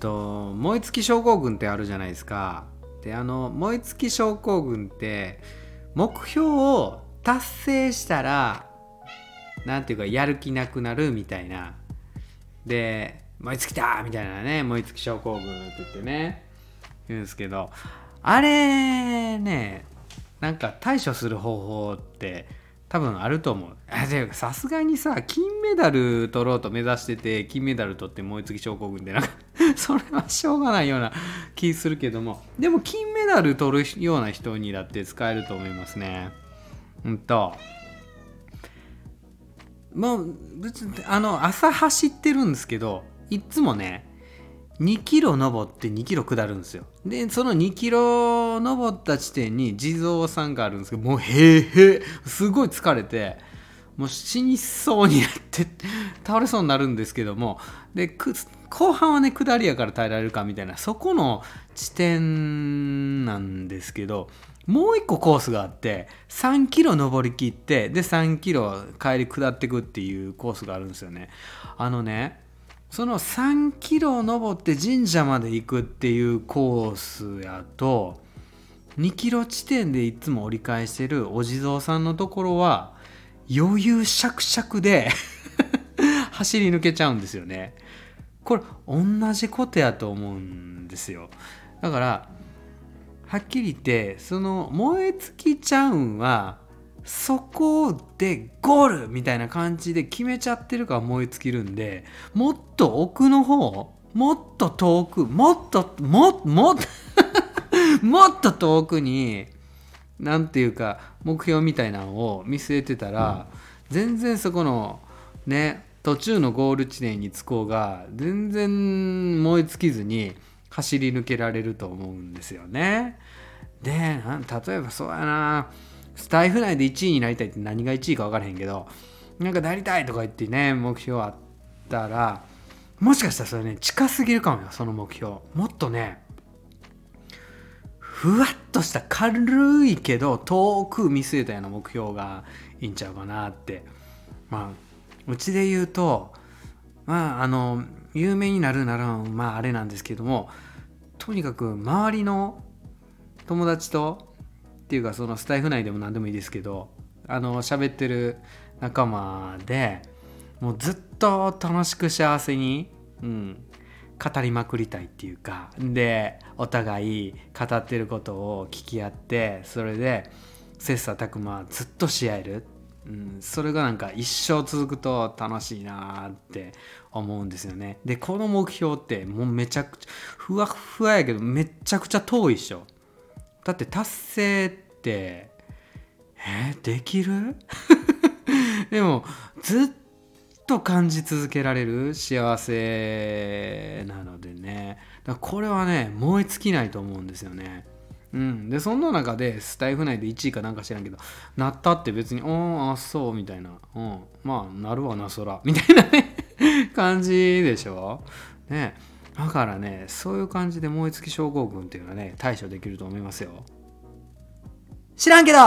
と燃え尽き症候群ってあるじゃないですかであの燃え尽き症候群って目標を達成したらなんていうかやる気なくなるみたいなで燃え尽きたみたいなね燃え尽き症候群って言ってね言うんですけどあれねなんか対処する方法って多分あると思う。でさすがにさ金メダル取ろうと目指してて金メダル取って燃え尽き症候群でなんか それはしょうがないような気するけども。でも金メダル取るような人にだって使えると思いますね。うんと。もう別にあの朝走ってるんですけどいつもね2キロ登って2キロ下るんですよ。でその2キロ登った地点に地蔵さんがあるんですけどもうへえへえすごい疲れてもう死にそうになって倒れそうになるんですけども。で後半はね下りやから耐えられるかみたいなそこの地点なんですけどもう一個コースがあって3キロ登りきってで3キロ帰り下ってくっていうコースがあるんですよね。あのねその3キロ登って神社まで行くっていうコースやと2キロ地点でいつも折り返してるお地蔵さんのところは余裕しゃくしゃくで 走り抜けちゃうんですよね。これ同じことやと思うんですよ。だからはっきり言ってその燃え尽きちゃうんはそこでゴールみたいな感じで決めちゃってるから燃え尽きるんでもっと奥の方もっと遠くもっともっともっと もっと遠くに何ていうか目標みたいなのを見据えてたら、うん、全然そこのね途中のゴール地点に着こうが全然燃え尽きずに走り抜けられると思うんですよね。で例えばそうやなスタイフ内で1位になりたいって何が1位か分からへんけどなんかなりたいとか言ってね目標あったらもしかしたらそれね近すぎるかもよその目標もっとねふわっとした軽いけど遠く見据えたような目標がいいんちゃうかなって。まあうちで言うとまああの有名になるならまああれなんですけどもとにかく周りの友達とっていうかそのスタイフ内でも何でもいいですけどあの喋ってる仲間でもうずっと楽しく幸せに、うん、語りまくりたいっていうかでお互い語ってることを聞き合ってそれで切磋琢磨ずっとし合える、うん、それがなんか一生続くと楽しいなって思うんですよね。でこの目標ってもうめちゃくちゃふわふわやけどめちゃくちゃ遠いっしょ。だって達成ってえー、できる？でもずっと感じ続けられる幸せなのでね。だこれはね燃え尽きないと思うんですよね。うん、でそんな中でスタイフ内で1位かなんか知らんけどなったって別に「おあそう」みたいな「うん。まあなるわなそら」みたいなね 感じでしょ。ね。だからねそういう感じで燃え尽き症候群っていうのはね対処できると思いますよ。知らんけど